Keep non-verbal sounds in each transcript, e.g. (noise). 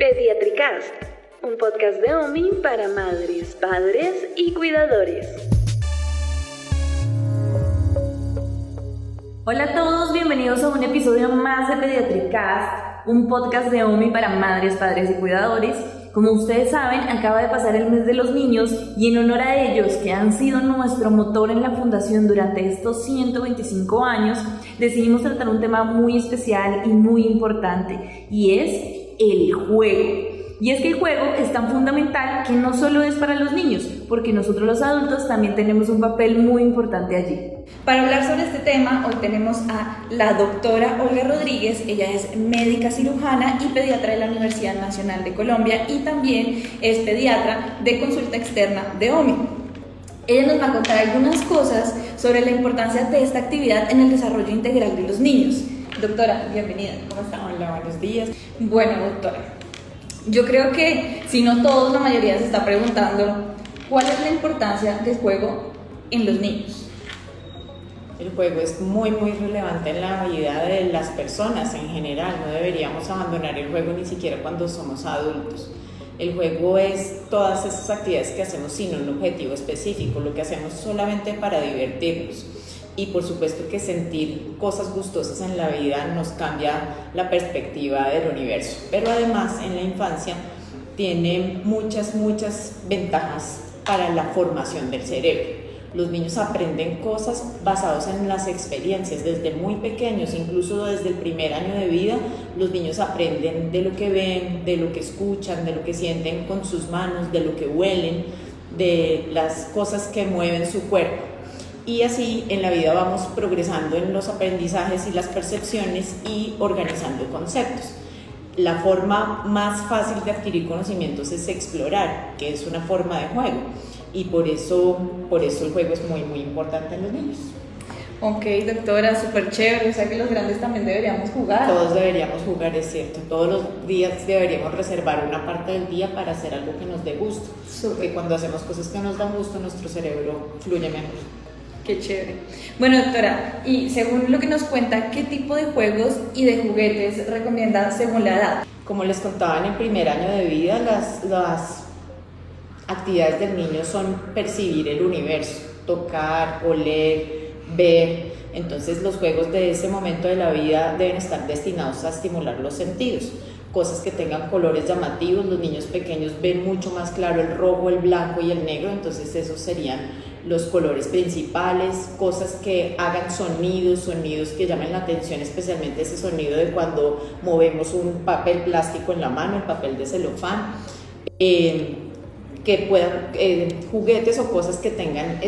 Pediatricast, un podcast de OMI para madres, padres y cuidadores. Hola a todos, bienvenidos a un episodio más de Pediatricast, un podcast de OMI para madres, padres y cuidadores. Como ustedes saben, acaba de pasar el mes de los niños y en honor a ellos, que han sido nuestro motor en la fundación durante estos 125 años, decidimos tratar un tema muy especial y muy importante y es el juego. Y es que el juego es tan fundamental que no solo es para los niños, porque nosotros los adultos también tenemos un papel muy importante allí. Para hablar sobre este tema, hoy tenemos a la doctora Olga Rodríguez, ella es médica cirujana y pediatra de la Universidad Nacional de Colombia y también es pediatra de consulta externa de OMI. Ella nos va a contar algunas cosas sobre la importancia de esta actividad en el desarrollo integral de los niños. Doctora, bienvenida. ¿Cómo está? Hola, buenos días. Bueno, doctora, yo creo que si no todos, la mayoría se está preguntando cuál es la importancia del juego en los niños. El juego es muy, muy relevante en la vida de las personas en general. No deberíamos abandonar el juego ni siquiera cuando somos adultos. El juego es todas esas actividades que hacemos sin un objetivo específico, lo que hacemos solamente para divertirnos y por supuesto que sentir cosas gustosas en la vida nos cambia la perspectiva del universo. Pero además en la infancia tiene muchas, muchas ventajas para la formación del cerebro. Los niños aprenden cosas basadas en las experiencias desde muy pequeños, incluso desde el primer año de vida, los niños aprenden de lo que ven, de lo que escuchan, de lo que sienten con sus manos, de lo que huelen, de las cosas que mueven su cuerpo y así en la vida vamos progresando en los aprendizajes y las percepciones y organizando conceptos. La forma más fácil de adquirir conocimientos es explorar, que es una forma de juego y por eso, por eso el juego es muy, muy importante en los niños. Ok, doctora, súper chévere. O sea que los grandes también deberíamos jugar. Todos deberíamos jugar, es cierto. Todos los días deberíamos reservar una parte del día para hacer algo que nos dé gusto. Porque cuando hacemos cosas que nos dan gusto, nuestro cerebro fluye mejor. Qué chévere. Bueno, doctora, y según lo que nos cuenta, ¿qué tipo de juegos y de juguetes recomienda según la edad? Como les contaba en el primer año de vida, las, las actividades del niño son percibir el universo, tocar, oler, ver. Entonces los juegos de ese momento de la vida deben estar destinados a estimular los sentidos cosas que tengan colores llamativos. Los niños pequeños ven mucho más claro el rojo, el blanco y el negro, entonces esos serían los colores principales, cosas que hagan sonidos, sonidos que llamen la atención, especialmente ese sonido de cuando movemos un papel plástico en la mano, el papel de celofán, eh, que puedan, eh, juguetes o cosas que tengan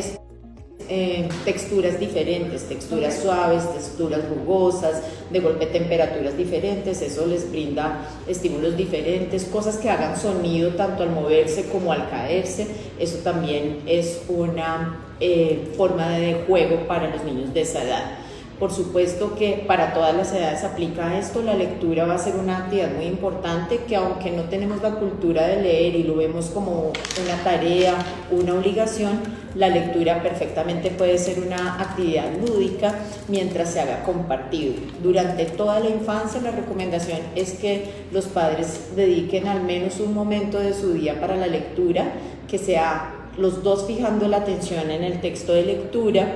eh, texturas diferentes, texturas suaves, texturas rugosas, de golpe temperaturas diferentes, eso les brinda estímulos diferentes, cosas que hagan sonido tanto al moverse como al caerse, eso también es una eh, forma de juego para los niños de esa edad. Por supuesto que para todas las edades aplica esto, la lectura va a ser una actividad muy importante que aunque no tenemos la cultura de leer y lo vemos como una tarea, una obligación, la lectura perfectamente puede ser una actividad lúdica mientras se haga compartido. Durante toda la infancia la recomendación es que los padres dediquen al menos un momento de su día para la lectura, que sea los dos fijando la atención en el texto de lectura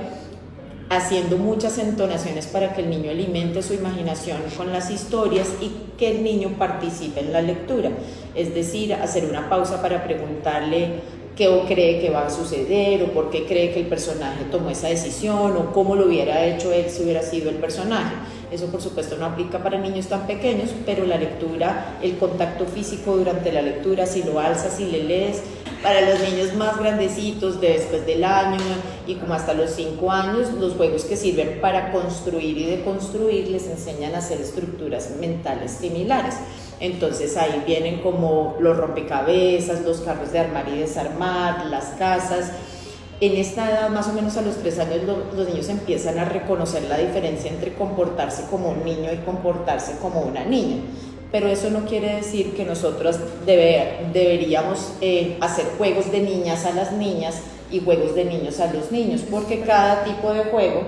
haciendo muchas entonaciones para que el niño alimente su imaginación con las historias y que el niño participe en la lectura. Es decir, hacer una pausa para preguntarle qué cree que va a suceder o por qué cree que el personaje tomó esa decisión o cómo lo hubiera hecho él si hubiera sido el personaje. Eso por supuesto no aplica para niños tan pequeños, pero la lectura, el contacto físico durante la lectura, si lo alzas, si le lees, para los niños más grandecitos de después del año y como hasta los 5 años, los juegos que sirven para construir y deconstruir les enseñan a hacer estructuras mentales similares. Entonces ahí vienen como los rompecabezas, los carros de armar y desarmar, las casas. En esta edad, más o menos a los 3 años, los niños empiezan a reconocer la diferencia entre comportarse como un niño y comportarse como una niña pero eso no quiere decir que nosotros deberíamos eh, hacer juegos de niñas a las niñas y juegos de niños a los niños, porque cada tipo de juego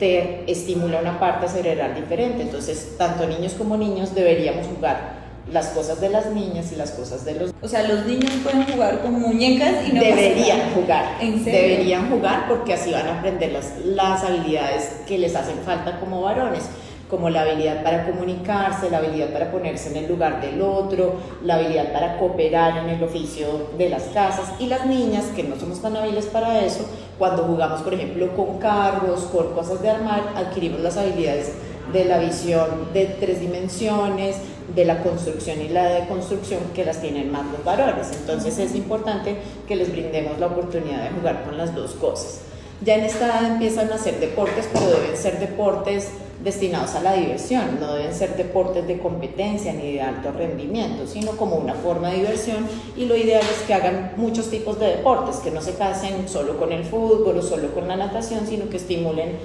te estimula una parte cerebral diferente. Entonces, tanto niños como niños deberíamos jugar las cosas de las niñas y las cosas de los O sea, los niños pueden jugar con muñecas y no deberían jugar ¿En serio? deberían jugar porque así van a aprender las, las habilidades que les hacen falta como varones como la habilidad para comunicarse, la habilidad para ponerse en el lugar del otro, la habilidad para cooperar en el oficio de las casas y las niñas que no somos tan hábiles para eso, cuando jugamos por ejemplo con carros, con cosas de armar, adquirimos las habilidades de la visión de tres dimensiones, de la construcción y la deconstrucción que las tienen más los varones. Entonces es importante que les brindemos la oportunidad de jugar con las dos cosas. Ya en esta edad empiezan a hacer deportes, pero deben ser deportes destinados a la diversión, no deben ser deportes de competencia ni de alto rendimiento, sino como una forma de diversión y lo ideal es que hagan muchos tipos de deportes, que no se casen solo con el fútbol o solo con la natación, sino que estimulen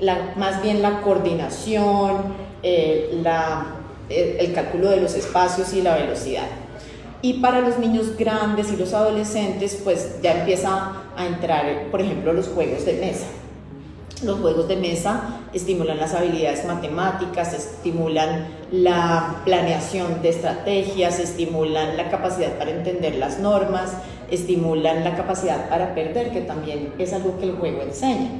la, más bien la coordinación, eh, la, el, el cálculo de los espacios y la velocidad. Y para los niños grandes y los adolescentes, pues ya empieza a entrar, por ejemplo, los juegos de mesa. Los juegos de mesa estimulan las habilidades matemáticas, estimulan la planeación de estrategias, estimulan la capacidad para entender las normas, estimulan la capacidad para perder, que también es algo que el juego enseña.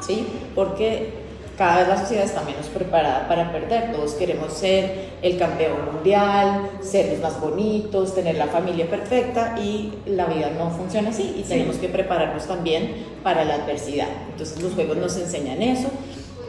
¿Sí? Porque cada vez la sociedad está menos preparada para perder. Todos queremos ser el campeón mundial, ser los más bonitos, tener la familia perfecta y la vida no funciona así y tenemos que prepararnos también para la adversidad. Entonces los juegos nos enseñan eso.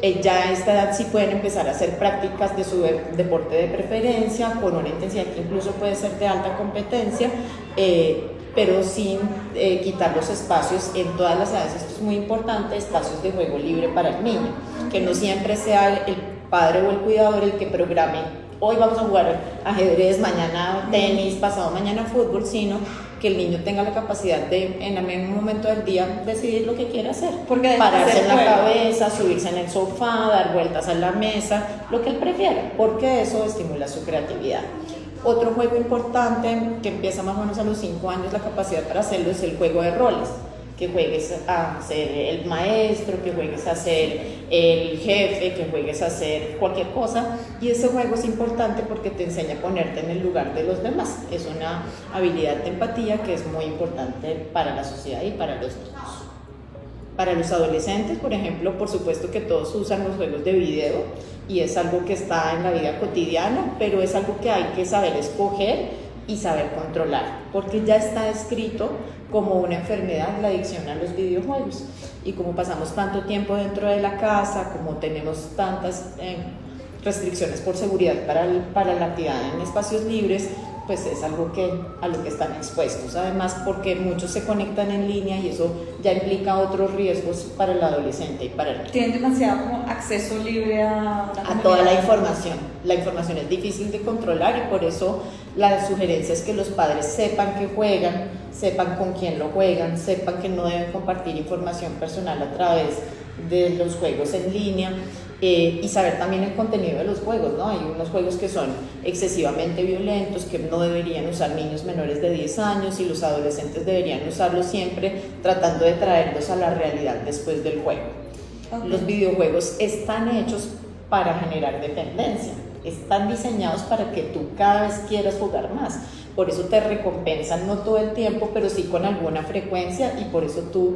Eh, ya a esta edad sí pueden empezar a hacer prácticas de su de- deporte de preferencia con una intensidad que incluso puede ser de alta competencia, eh, pero sin eh, quitar los espacios en todas las edades. Esto es muy importante, espacios de juego libre para el niño, que no siempre sea el padre o el cuidador el que programe. Hoy vamos a jugar ajedrez, mañana tenis, pasado mañana fútbol, sino que el niño tenga la capacidad de en mismo momento del día decidir lo que quiere hacer. Porque pararse en la juego. cabeza, subirse en el sofá, dar vueltas a la mesa, lo que él prefiera, porque eso estimula su creatividad. Otro juego importante que empieza más o menos a los 5 años, la capacidad para hacerlo es el juego de roles. Que juegues a ser el maestro, que juegues a ser el jefe, que juegues a ser cualquier cosa. Y ese juego es importante porque te enseña a ponerte en el lugar de los demás. Es una habilidad de empatía que es muy importante para la sociedad y para los niños. Para los adolescentes, por ejemplo, por supuesto que todos usan los juegos de video y es algo que está en la vida cotidiana, pero es algo que hay que saber escoger y saber controlar, porque ya está escrito como una enfermedad la adicción a los videojuegos. Y como pasamos tanto tiempo dentro de la casa, como tenemos tantas eh, restricciones por seguridad para, para la actividad en espacios libres, pues es algo que, a lo que están expuestos. Además, porque muchos se conectan en línea y eso ya implica otros riesgos para el adolescente y para el niño Tienen demasiado como acceso libre a, a toda la información. La información es difícil de controlar y por eso la sugerencia es que los padres sepan que juegan, sepan con quién lo juegan, sepan que no deben compartir información personal a través de los juegos en línea eh, y saber también el contenido de los juegos, ¿no? Hay unos juegos que son excesivamente violentos, que no deberían usar niños menores de 10 años y los adolescentes deberían usarlos siempre tratando de traerlos a la realidad después del juego. Ok. Los videojuegos están hechos para generar dependencia, están diseñados para que tú cada vez quieras jugar más. Por eso te recompensan no todo el tiempo, pero sí con alguna frecuencia y por eso tú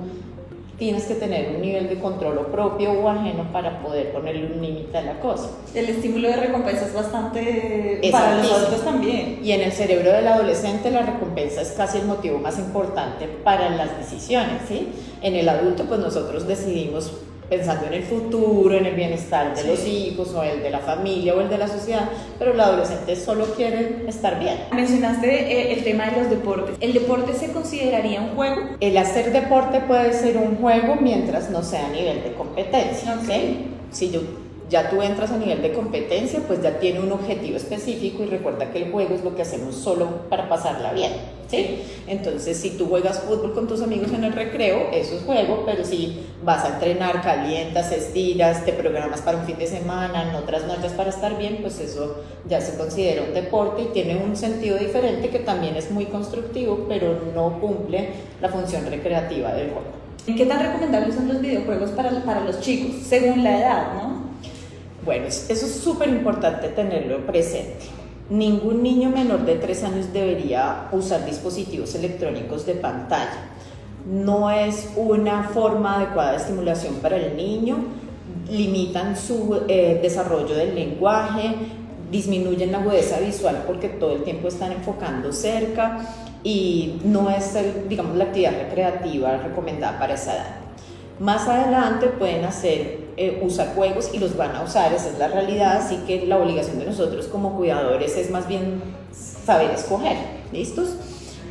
tienes que tener un nivel de control o propio o ajeno para poder ponerle un límite a la cosa. El estímulo de recompensa es bastante Es para los altísimo. adultos también. Y en el cerebro del adolescente la recompensa es casi el motivo más importante para las decisiones, ¿sí? En el adulto pues nosotros decidimos pensando en el futuro, en el bienestar de Sí. los hijos o el de la familia o el de la sociedad, pero el adolescente solo quiere estar bien. Mencionaste eh, el tema de los deportes. ¿El deporte se consideraría un juego? El hacer deporte puede ser un juego mientras no sea a nivel de competencia. Ok. ¿sí? Si yo- ya tú entras a nivel de competencia, pues ya tiene un objetivo específico y recuerda que el juego es lo que hacemos solo para pasarla bien. ¿sí? Entonces, si tú juegas fútbol con tus amigos en el recreo, eso es juego, pero si vas a entrenar, calientas, estiras, te programas para un fin de semana, no trasnochas para estar bien, pues eso ya se considera un deporte y tiene un sentido diferente que también es muy constructivo, pero no cumple la función recreativa del juego. ¿Qué tan recomendables son los videojuegos para, para los chicos, según la edad, no? Bueno, es- eso es súper importante tenerlo presente. ningún niño menor de 3 años debería usar dispositivos electrónicos de pantalla. No es una forma adecuada de estimulación para el niño, limitan su eh, desarrollo del lenguaje, disminuyen la agudeza visual porque todo el tiempo están enfocando cerca y no es, digamos, la actividad recreativa recomendada para esa edad. Más adelante pueden hacer, eh, usar juegos y los van a usar, esa es la realidad, así que la obligación de nosotros como cuidadores es más bien saber escoger, ¿listos?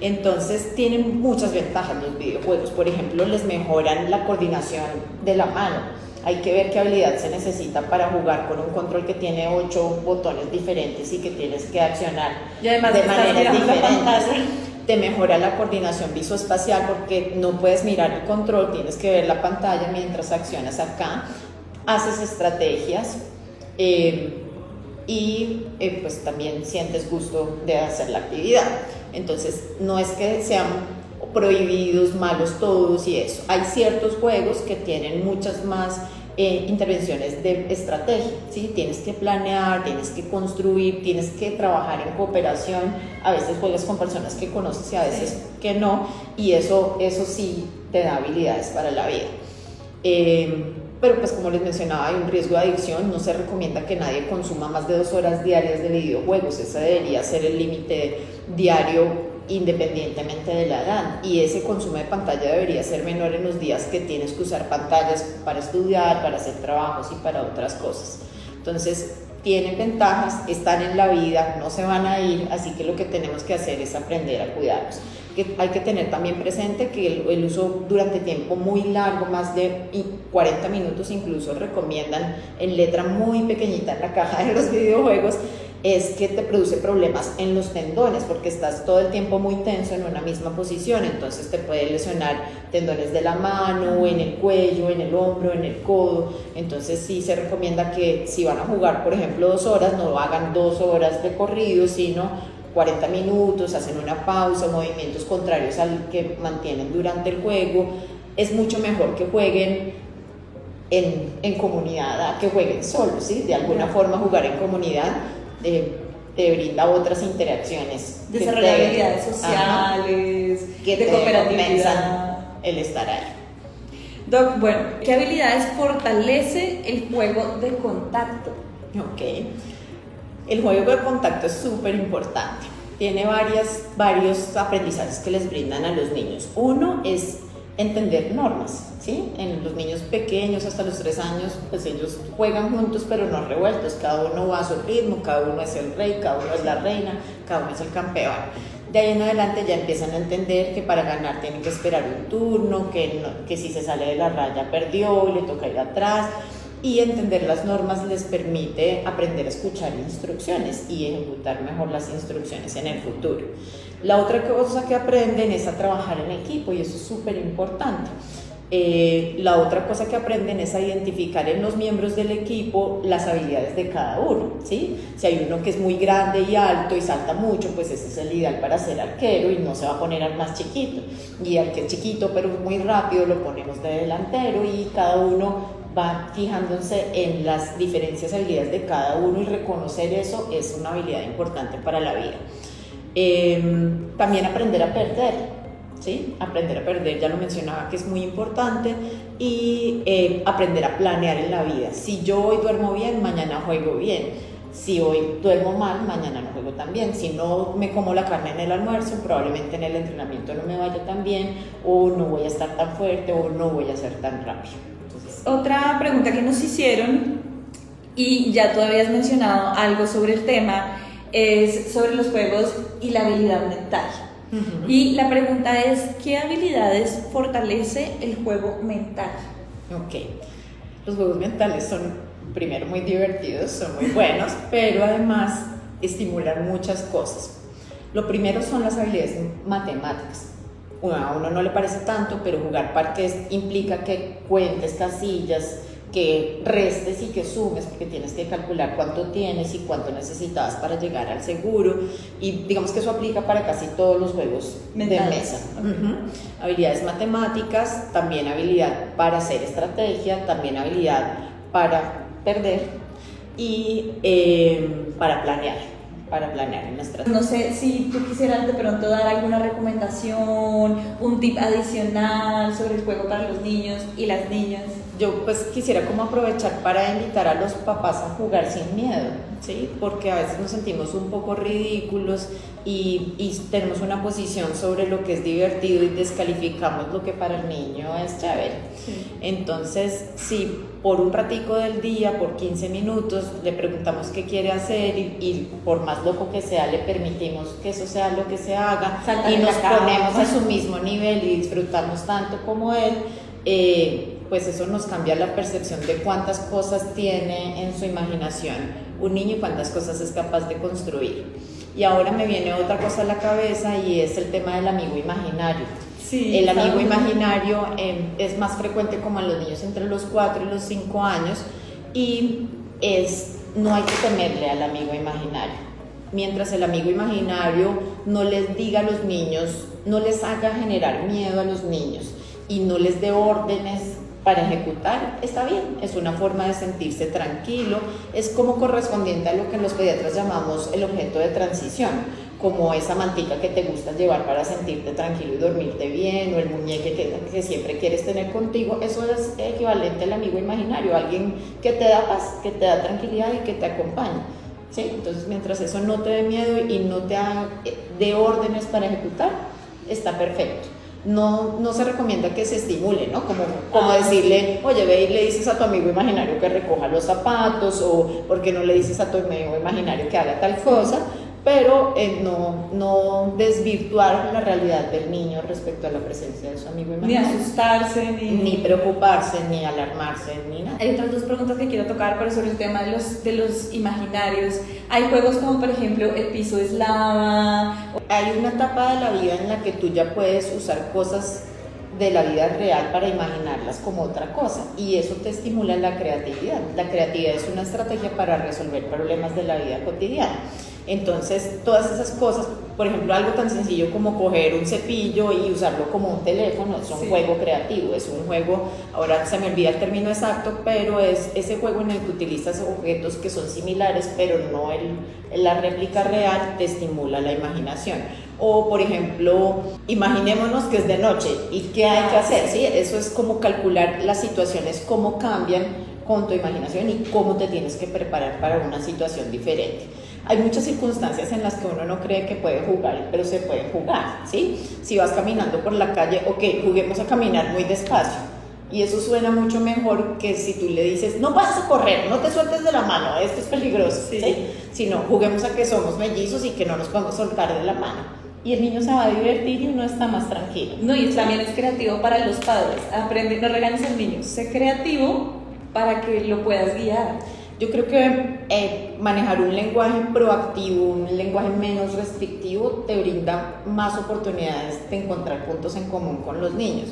Entonces tienen muchas ventajas los videojuegos, por ejemplo, les mejoran la coordinación de la mano, hay que ver qué habilidad se necesita para jugar con un control que tiene ocho botones diferentes y que tienes que accionar de maneras diferentes te mejora la coordinación visoespacial porque no puedes mirar el control, tienes que ver la pantalla mientras accionas acá, haces estrategias eh, y eh, pues también sientes gusto de hacer la actividad. Entonces no es que sean prohibidos, malos todos y eso. Hay ciertos juegos que tienen muchas más eh, intervenciones de estrategia, ¿sí? Tienes que planear, tienes que construir, tienes que trabajar en cooperación, a veces juegas con personas que conoces y a veces que no, y eso, eso sí te da habilidades para la vida. Eh, pero pues como les mencionaba, hay un riesgo de adicción, no se recomienda que nadie consuma más de dos horas diarias de videojuegos, ese debería ser el límite diario independientemente de la edad. Y ese consumo de pantalla debería ser menor en los días que tienes que usar pantallas para estudiar, para hacer trabajos y para otras cosas. Entonces, tienen ventajas, están en la vida, no se van a ir, así que lo que tenemos que hacer es aprender a cuidarlos. Que hay que tener también presente que el, el, uso durante tiempo muy largo, más de 40 minutos incluso, recomiendan en letra muy pequeñita en la caja de los videojuegos, es que te produce problemas en los tendones porque estás todo el tiempo muy tenso en una misma posición, entonces te puede lesionar tendones de la mano, en el cuello, en el hombro, en el codo, entonces sí se recomienda que si van a jugar, por ejemplo, dos horas, no hagan dos horas de corrido, sino 40 minutos, hacen una pausa, movimientos contrarios al que mantienen durante el juego, es mucho mejor que jueguen en, en comunidad que jueguen solos, ¿sí? De alguna forma jugar en comunidad te brinda otras interacciones. Desarrollar habilidades sociales, que de cooperatividad. El estar ahí. Doc, bueno, ¿qué habilidades fortalece el juego de contacto? Ok. El juego de contacto es súper importante. Tiene varias, varios aprendizajes que les brindan a los niños. Uno es entender normas, ¿sí? En los niños pequeños hasta los tres años, pues ellos juegan juntos pero no revueltos, cada uno va a su ritmo, cada uno es el rey, cada uno es la reina, cada uno es el campeón. De ahí en adelante ya empiezan a entender que para ganar tienen que esperar un turno, que, que si se sale de la raya perdió, le toca ir atrás y entender las normas les permite aprender a escuchar instrucciones y ejecutar mejor las instrucciones en el futuro. La otra cosa que aprenden es a trabajar en equipo y eso es súper importante. Eh, la otra cosa que aprenden es a identificar en los miembros del equipo las habilidades de cada uno, ¿sí? Si hay uno que es muy grande y alto y salta mucho, pues ese es el ideal para ser arquero y no se va a poner al más chiquito. Y al que es chiquito pero muy rápido lo ponemos de delantero y cada uno va fijándose en las diferencias habilidades de cada uno y reconocer eso es una habilidad importante para la vida. Em, también aprender a perder, ¿sí? Aprender a perder, ya lo mencionaba que es muy importante, y eh, aprender a planear en la vida. Si yo hoy duermo bien, mañana juego bien. Si hoy duermo mal, mañana no juego tan bien. Si no me como la carne en el almuerzo, probablemente en el entrenamiento no me vaya tan bien, o no voy a estar tan fuerte, o no voy a ser tan rápido. Otra pregunta que nos hicieron, y ya tú habías mencionado algo sobre el tema, es sobre los juegos y la habilidad mental. Y la pregunta es, ¿qué habilidades fortalece el juego mental? Ok, los juegos mentales son primero muy divertidos, son muy buenos, (laughs) pero además estimulan muchas cosas. Lo primero son las habilidades matemáticas. a uno no le parece tanto, pero jugar parques implica que cuentes casillas, que restes y que sumes, porque tienes que calcular cuánto tienes y cuánto necesitabas para llegar al seguro. Y digamos que eso aplica para casi todos los juegos de mesa. Habilidades matemáticas, también habilidad para hacer estrategia, también habilidad para perder y eh, para planear. Para planear nuestras No sé si tú quisieras de pronto dar alguna recomendación, un tip adicional sobre el juego para los niños y las niñas. Yo pues quisiera como aprovechar para invitar a los papás a jugar sin miedo, ¿sí? Porque a veces nos sentimos un poco ridículos y, y tenemos una posición sobre lo que es divertido y descalificamos lo que para el niño es chévere. Entonces, si por un ratico del día, por 15 minutos, le preguntamos qué quiere hacer y, y por más loco que sea, le permitimos que eso sea lo que se haga y nos ponemos a su mismo nivel y disfrutamos tanto como él, eh, pues eso nos cambia la percepción de cuántas cosas tiene en su imaginación un niño y cuántas cosas es capaz de construir. Y ahora me viene otra cosa a la cabeza y es el tema del amigo imaginario. Sí, el amigo imaginario eh, es más frecuente como en los niños entre los 4 y los 5 años y es, no hay que temerle al amigo imaginario. Mientras el amigo imaginario no les diga a los niños, no les haga generar miedo a los niños y no les dé órdenes para ejecutar, está bien, es una forma de sentirse tranquilo, es como correspondiente a lo que los pediatras llamamos el objeto de transición, como esa mantica que te gusta llevar para sentirte tranquilo y dormirte bien, o el muñeque que, que siempre quieres tener contigo, eso es equivalente al amigo imaginario, alguien que te da paz, que te da tranquilidad y que te acompaña. ¿sí? Entonces, mientras eso no te dé miedo y no te haga- dé órdenes para ejecutar, está perfecto. No, no se recomienda que se estimule, ¿no? Como, como Ah, decirle, oye, ve y le dices a tu amigo imaginario que recoja los zapatos, o porque no le dices a tu amigo imaginario que haga tal cosa, pero eh, no, no desvirtuar la realidad del niño respecto a la presencia de su amigo Ni imaginario. asustarse, ni... Ni preocuparse, ni alarmarse, ni nada. Hay otras dos preguntas que quiero tocar, pero sobre el tema de los, de los imaginarios. Hay juegos como, por ejemplo, El piso es lava. Hay una etapa de la vida en la que tú ya puedes usar cosas de la vida real para imaginarlas como otra cosa y eso te estimula la creatividad. La creatividad es una estrategia para resolver problemas de la vida cotidiana. Entonces, todas esas cosas, por ejemplo, algo tan sencillo como coger un cepillo y usarlo como un teléfono, es un Sí. juego creativo, es un juego, ahora se me olvida el término exacto, pero es ese juego en el que utilizas objetos que son similares, pero no el, la réplica real, te estimula la imaginación. O, por ejemplo, imaginémonos que es de noche y qué hay que hacer, ¿sí? Eso es como calcular las situaciones, cómo cambian con tu imaginación y cómo te tienes que preparar para una situación diferente. Hay muchas circunstancias en las que uno no cree que puede jugar, pero se puede jugar, ¿sí? Si vas caminando por la calle, ok, juguemos a caminar muy despacio. Y eso suena mucho mejor que si tú le dices, no vas a correr, no te sueltes de la mano, esto es peligroso, Sí. ¿sí? Sino, juguemos a que somos mellizos y que no nos podemos soltar de la mano. Y el niño se va a divertir y uno está más tranquilo. No, y también es creativo para los padres. Aprende, no regañes al niño. Sé creativo para que lo puedas guiar. Yo creo que eh, manejar un lenguaje proactivo, un lenguaje menos restrictivo, te brinda más oportunidades de encontrar puntos en común con los niños.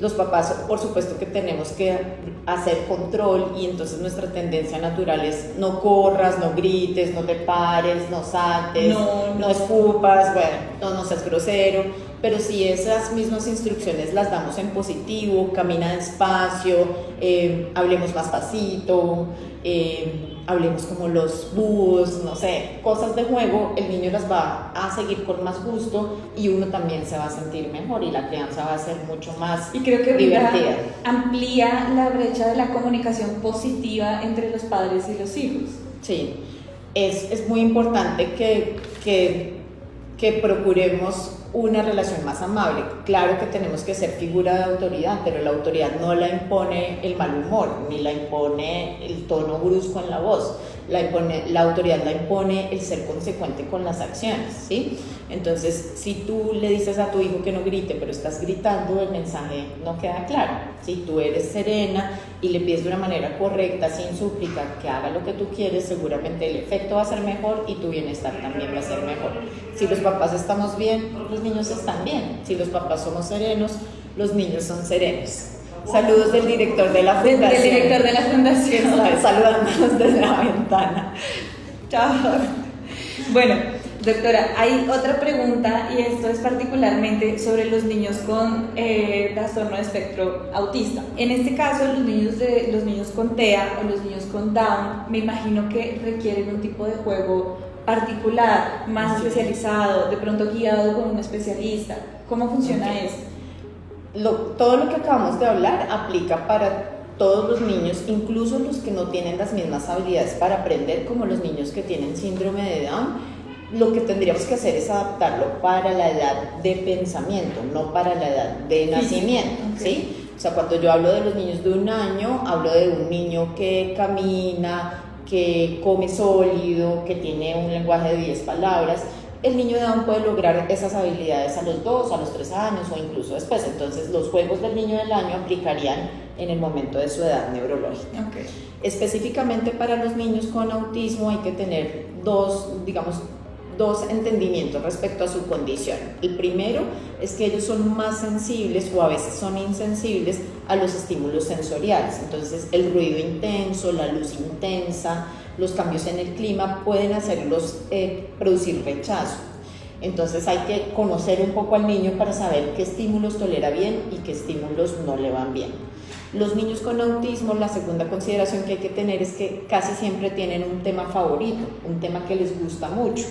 Los papás, por supuesto que tenemos que hacer control y entonces nuestra tendencia natural es no corras, no grites, no te pares, no saltes, No, no escupas, bueno, no, no seas grosero, pero si esas mismas instrucciones las damos en positivo, camina despacio, eh, hablemos más pasito, eh, hablemos como los búhos, no sé, cosas de juego, el niño las va a seguir con más gusto y uno también se va a sentir mejor y la crianza va a ser mucho más Y creo que divertida. amplía la brecha de la comunicación positiva entre los padres y los hijos. Sí, es, es muy importante que, que, que procuremos una relación más amable. Claro que tenemos que ser figura de autoridad, pero la autoridad no la impone el mal humor, ni la impone el tono brusco en la voz. La, impone, la autoridad la impone el ser consecuente con las acciones, ¿sí? Entonces, si tú le dices a tu hijo que no grite, pero estás gritando, el mensaje no queda claro. Si tú eres serena y le pides de una manera correcta, sin súplica, que haga lo que tú quieres, seguramente el efecto va a ser mejor y tu bienestar también va a ser mejor. Si los papás estamos bien, los niños están bien. Si los papás somos serenos, los niños son serenos. Saludos del director de la fundación. del director de la fundación. está saludándonos desde la ventana. Chao. Bueno, doctora, hay otra pregunta y esto es particularmente sobre los niños con eh, trastorno de espectro autista. En este caso, los niños, de, los niños con TEA o los niños con Down, me imagino que requieren un tipo de juego particular, más especializado, de pronto guiado con un especialista? ¿Cómo funciona eso? Todo lo que acabamos de hablar aplica para todos los niños, incluso los que no tienen las mismas habilidades para aprender, como los niños que tienen síndrome de Down. Lo que tendríamos que hacer es adaptarlo para la edad de pensamiento, no para la edad de nacimiento, ¿sí? O sea, cuando yo hablo de los niños de un año, hablo de un niño que camina, que come sólido, que tiene un lenguaje de 10 palabras el niño de Down puede lograr esas habilidades a los 2, a los 3 años o incluso después. Entonces los juegos del niño del año aplicarían en el momento de su edad neurológica. Específicamente para los niños con autismo hay que tener dos, digamos, dos entendimientos respecto a su condición. El primero es que ellos son más sensibles o a veces son insensibles a los estímulos sensoriales. Entonces el ruido intenso, la luz intensa, los cambios en el clima pueden hacerlos eh, producir rechazo. Entonces hay que conocer un poco al niño para saber qué estímulos tolera bien y qué estímulos no le van bien. Los niños con autismo, la segunda consideración que hay que tener es que casi siempre tienen un tema favorito, un tema que les gusta mucho.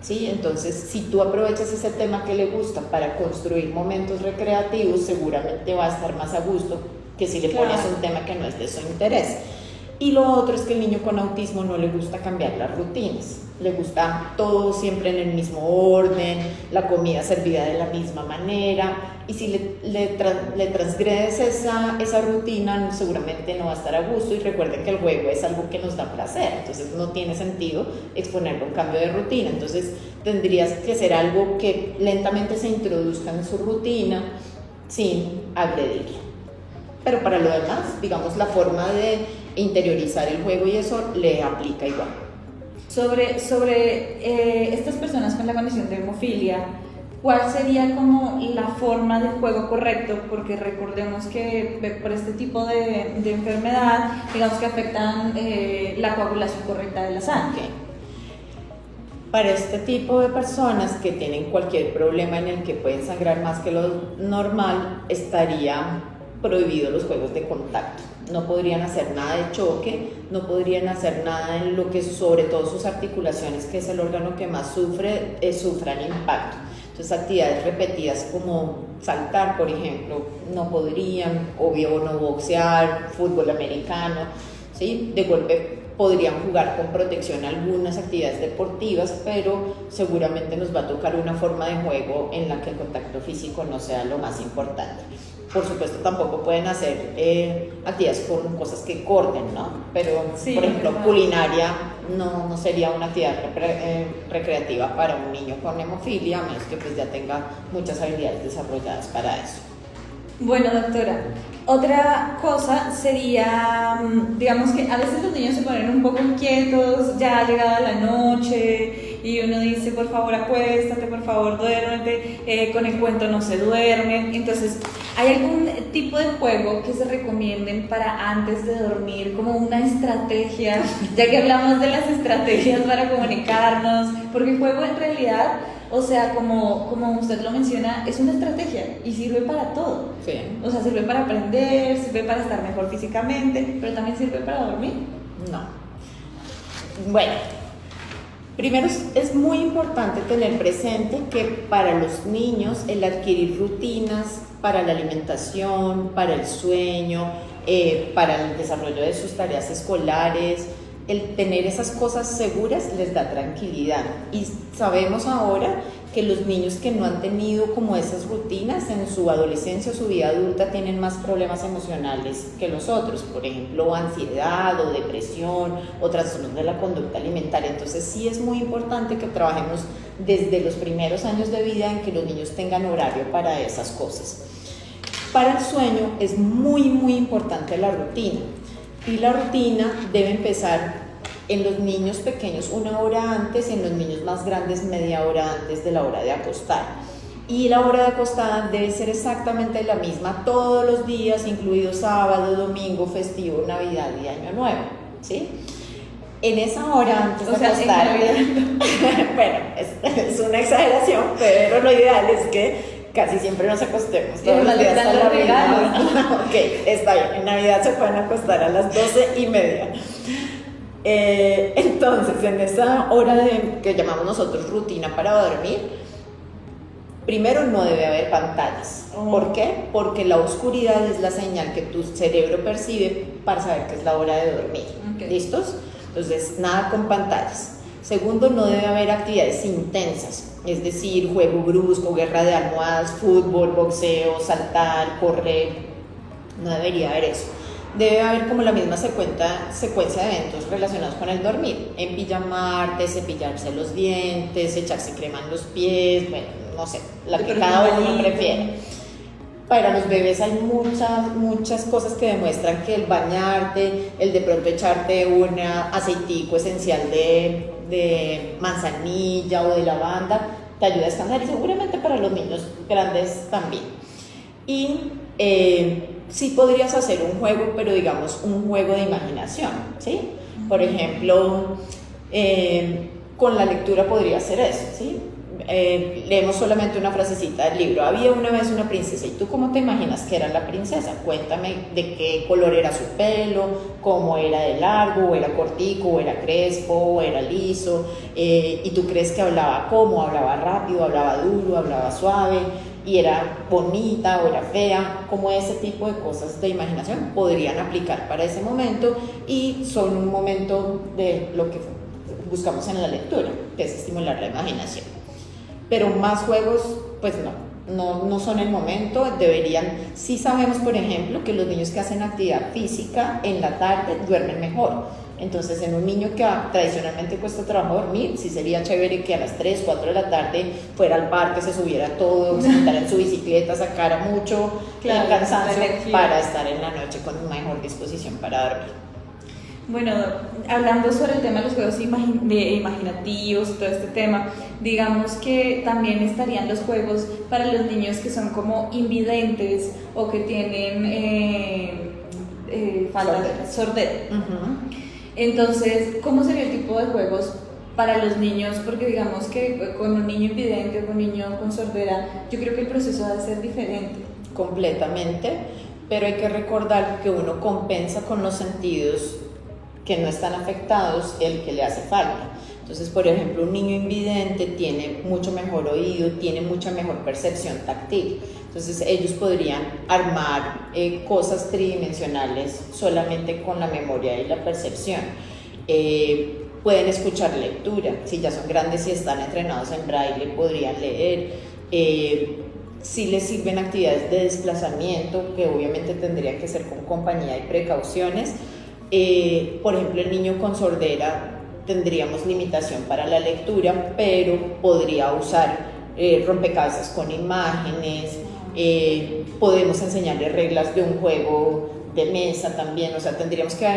¿Sí? Entonces, si tú aprovechas ese tema que le gusta para construir momentos recreativos, seguramente va a estar más a gusto que si le pones un tema que no es de su interés. Y lo otro es que el niño con autismo no le gusta cambiar las rutinas, le gusta todo siempre en el mismo orden, la comida servida de la misma manera, y si le, le, le transgredes esa, esa rutina, seguramente no va a estar a gusto, y recuerden que el juego es algo que nos da placer, entonces no tiene sentido exponerlo a un cambio de rutina, entonces tendrías que ser algo que lentamente se introduzca en su rutina sin agredirlo. Pero para lo demás, digamos, la forma de interiorizar el juego y eso le aplica igual. Sobre, sobre eh, estas personas con la condición de hemofilia, ¿cuál sería como la forma de juego correcto? Porque recordemos que por este tipo de, enfermedad, digamos que afectan eh, la coagulación correcta de la sangre. Para este tipo de personas que tienen cualquier problema en el que pueden sangrar más que lo normal, estaría prohibido los juegos de contacto no podrían hacer nada de choque, no podrían hacer nada en lo que sobre todo sus articulaciones, que es el órgano que más sufre, eh, sufran impacto. Entonces actividades repetidas como saltar, por ejemplo, no podrían, obvio no boxear, fútbol americano, ¿sí? de golpe podrían jugar con protección algunas actividades deportivas, pero seguramente nos va a tocar una forma de juego en la que el contacto físico no sea lo más importante por supuesto tampoco pueden hacer eh, actividades con cosas que corten, ¿no? Pero, por ejemplo, culinaria no, no, sería una actividad eh, recreativa para un niño con hemofilia, a menos que pues ya tenga muchas habilidades desarrolladas para eso. Bueno, doctora, otra cosa sería, mm, digamos que a veces los niños se ponen un poco inquietos, ya ha llegado la noche y uno dice, por favor acuéstate, por favor duérmete, eh, con el cuento no se duerme. Entonces, ¿hay algún tipo de juego que se recomienden para antes de dormir, como una estrategia, (laughs) ya que hablamos de las estrategias para comunicarnos? Porque el juego en realidad o sea, como, como usted lo menciona, es una estrategia y sirve para todo. Sí. O sea, sirve para aprender, sirve para estar mejor físicamente, pero también sirve para dormir. No. Bueno, primero es, muy importante tener presente que para los niños el adquirir rutinas para la alimentación, para el sueño, eh, para el desarrollo de sus tareas escolares, el tener esas cosas seguras les da tranquilidad. Y sabemos ahora que los niños que no han tenido como esas rutinas en su adolescencia o su vida adulta tienen más problemas emocionales que los otros, por ejemplo, ansiedad o depresión o trastornos de la conducta alimentaria. Entonces sí es muy importante que trabajemos desde los primeros años de vida en que los niños tengan horario para esas cosas. Para el sueño es muy, muy importante la rutina. Y la rutina debe empezar en los niños pequeños una hora antes y en los niños más grandes media hora antes de la hora de acostar. Y la hora de acostada debe ser exactamente la misma todos los días, incluido sábado, domingo, festivo, Navidad y Año Nuevo. ¿sí? En esa hora antes de acostar, (laughs) bueno, es, es, una exageración, pero lo ideal es que casi siempre nos acostemos todos los días a la misma (laughs) ok, está bien. En Navidad se pueden acostar a las doce y media. Eh, entonces, en esa hora de, que llamamos nosotros rutina para dormir, primero no debe haber pantallas. Oh. ¿Por qué? Porque la oscuridad es la señal que tu cerebro percibe para saber que es la hora de dormir. Ok. ¿Listos? Entonces, nada con pantallas. Segundo, no debe haber actividades intensas, es decir, juego brusco, guerra de almohadas, fútbol, boxeo, saltar, correr. No debería haber eso. Debe haber como la misma secuencia, secuencia de eventos relacionados con el dormir. En pijamarte, cepillarse los dientes, echarse crema en los pies, bueno, no sé, la que cada un uno prefiere. Para los bebés hay muchas, muchas cosas que demuestran que el bañarte, el de pronto echarte un aceitico esencial de, de manzanilla o de lavanda, te ayuda a descansar y seguramente para los niños grandes también. Y eh, sí podrías hacer un juego, pero digamos un juego de imaginación, ¿sí? Por ejemplo, eh, con la lectura podría ser eso, ¿sí? Eh, leemos solamente una frasecita del libro. Había una vez una princesa y tú cómo te imaginas que era la princesa? Cuéntame de qué color era su pelo, cómo era de largo, o era cortico, o era crespo, o era liso, eh, y tú crees que hablaba cómo, hablaba rápido, hablaba duro, hablaba suave, y era bonita o era fea, como ese tipo de cosas de imaginación podrían aplicar para ese momento y son un momento de lo que buscamos en la lectura, que es estimular la imaginación pero más juegos, pues no, no, no son el momento, deberían, sí sabemos, por ejemplo, que los niños que hacen actividad física en la tarde duermen mejor. Entonces, en un niño que tradicionalmente cuesta trabajo dormir, sí sería chévere que a las 3, 4 de la tarde fuera al parque, se subiera todo, se montara en su bicicleta, sacara mucho Claro, el cansancio para estar en la noche con mejor disposición para dormir. Bueno, hablando sobre el tema de los juegos de imaginativos todo este tema, digamos que también estarían los juegos para los niños que son como invidentes o que tienen eh, eh, falta Sordera. sordera. Ujú. Entonces, ¿cómo sería el tipo de juegos para los niños? Porque digamos que con un niño invidente o con un niño con sordera, yo creo que el proceso va a ser diferente. completamente, pero hay que recordar que uno compensa con los sentidos que no están afectados el que le hace falta. Entonces, por ejemplo, un niño invidente tiene mucho mejor oído, tiene mucha mejor percepción táctil. Entonces, ellos podrían armar eh, cosas tridimensionales solamente con la memoria y la percepción. Eh, pueden escuchar lectura, si ya son grandes y están entrenados en braille, podrían leer. Eh, si les sirven actividades de desplazamiento, que obviamente tendrían que ser con compañía y precauciones. Eh, por ejemplo, el niño con sordera tendríamos limitación para la lectura, pero podría usar eh, rompecabezas con imágenes, eh, podemos enseñarle reglas de un juego de mesa también, o sea, tendríamos que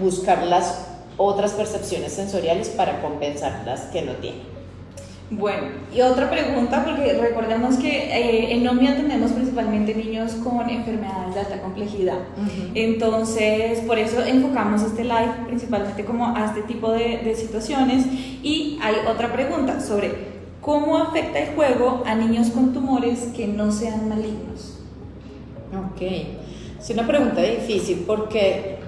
buscar las otras percepciones sensoriales para compensar las que no tienen. Bueno, y otra pregunta, porque recordemos que eh, en NOMIA tenemos principalmente niños con enfermedades de alta complejidad. Entonces, por eso enfocamos este live principalmente como a este tipo de, de situaciones. Y hay otra pregunta sobre cómo afecta el juego a niños con tumores que no sean malignos. Ok, es una pregunta difícil porque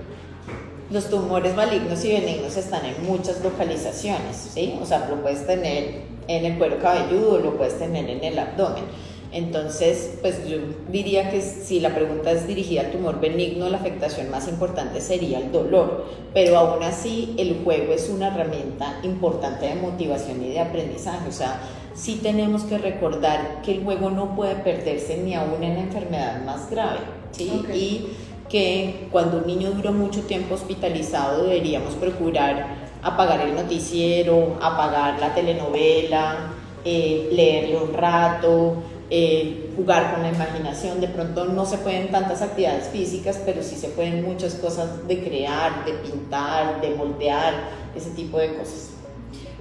los tumores malignos y benignos están en muchas localizaciones, ¿sí? O sea, lo puedes tener en el cuero cabelludo, lo puedes tener en el abdomen. Entonces, pues yo diría que si la pregunta es dirigida al tumor benigno, la afectación más importante sería el dolor, pero aún así el juego es una herramienta importante de motivación y de aprendizaje, o sea, sí tenemos que recordar que el juego no puede perderse ni aún en la enfermedad más grave, ¿sí? Y que cuando un niño dura mucho tiempo hospitalizado deberíamos procurar apagar el noticiero, apagar la telenovela, eh, leerle un rato, eh, jugar con la imaginación. De pronto no se pueden tantas actividades físicas, pero sí se pueden muchas cosas de crear, de pintar, de moldear, ese tipo de cosas.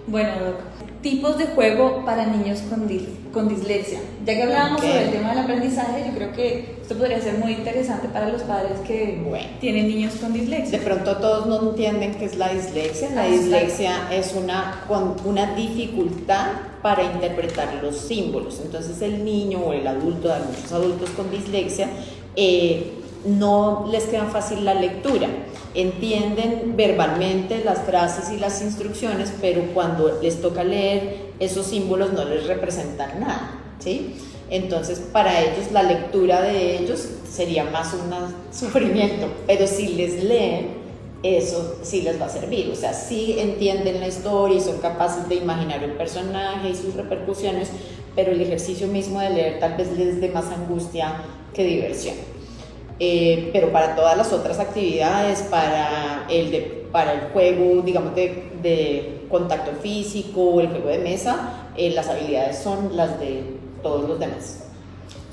Bueno, Doc, tipos de juego para niños con, dis- con dislexia. Ya que hablábamos sobre el tema del aprendizaje, yo creo que esto podría ser muy interesante para los padres que Bueno. tienen niños con De dislexia. pronto todos no entienden qué es la dislexia. La Ah, dislexia es una, una dificultad para interpretar los símbolos. Entonces el niño o el adulto, hay muchos adultos con dislexia, eh, no les queda fácil la lectura. entienden verbalmente las frases y las instrucciones, pero cuando les toca leer, esos símbolos no les representan nada, ¿sí? Entonces, para ellos, la lectura de ellos sería más un sufrimiento, pero si les leen, eso sí les va a servir. O sea, si entienden la historia y son capaces de imaginar el personaje y sus repercusiones, pero el ejercicio mismo de leer tal vez les dé más angustia que diversión. Eh, pero para todas las otras actividades, para el, de, para el juego, digamos, de, de contacto físico, el juego de mesa, eh, las habilidades son las de todos los demás.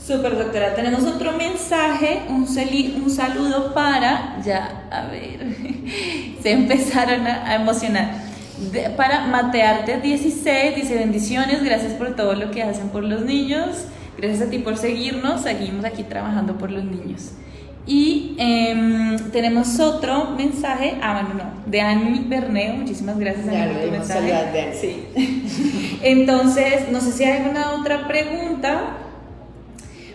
Super doctora, tenemos otro mensaje, un, un saludo para, ya, a ver, (laughs) se empezaron a, emocionar. para Matearte 16, dice bendiciones, gracias por todo lo que hacen por los niños, gracias a ti por seguirnos, seguimos aquí trabajando por los niños. Y em, tenemos otro mensaje, ah, bueno, no, de Annie Berneo, muchísimas gracias Annie por tu mensaje. Sí. (laughs) Entonces, no sé si hay alguna otra pregunta.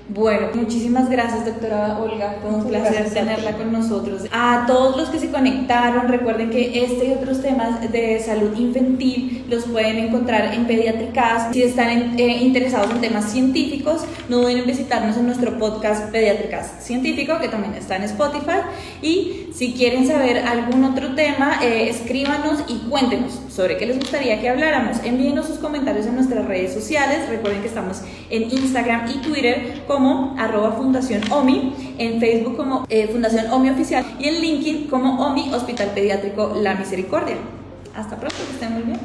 Bueno, muchísimas gracias, doctora Olga. Fue un placer tenerla con nosotros. A todos los que se conectaron, recuerden que este y otros temas de salud infantil los pueden encontrar en Pediatricas. Si están eh, interesados en temas científicos, no duden en visitarnos en nuestro podcast Pediatricas Científico, que también está en Spotify. Y si quieren saber algún otro tema, eh, escríbanos y cuéntenos sobre qué les gustaría que habláramos. Envíenos sus comentarios en nuestras redes sociales. Recuerden que estamos en Instagram y Twitter como arroba Fundación OMI, en Facebook como eh, Fundación OMI Oficial y en LinkedIn como OMI Hospital Pediátrico La Misericordia. Hasta pronto, que estén muy bien.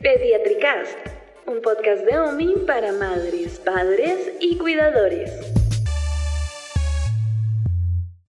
Pediatricast, un podcast de OMI para madres, padres y cuidadores.